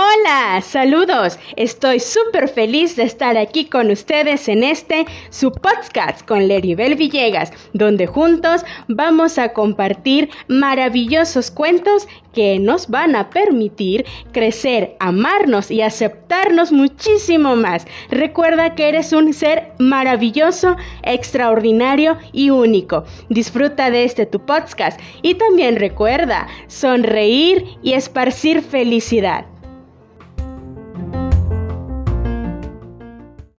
Hola, saludos. Estoy súper feliz de estar aquí con ustedes en este su podcast con Leribel Villegas, donde juntos vamos a compartir maravillosos cuentos que nos van a permitir crecer, amarnos y aceptarnos muchísimo más. Recuerda que eres un ser maravilloso, extraordinario y único. Disfruta de este tu podcast y también recuerda sonreír y esparcir felicidad.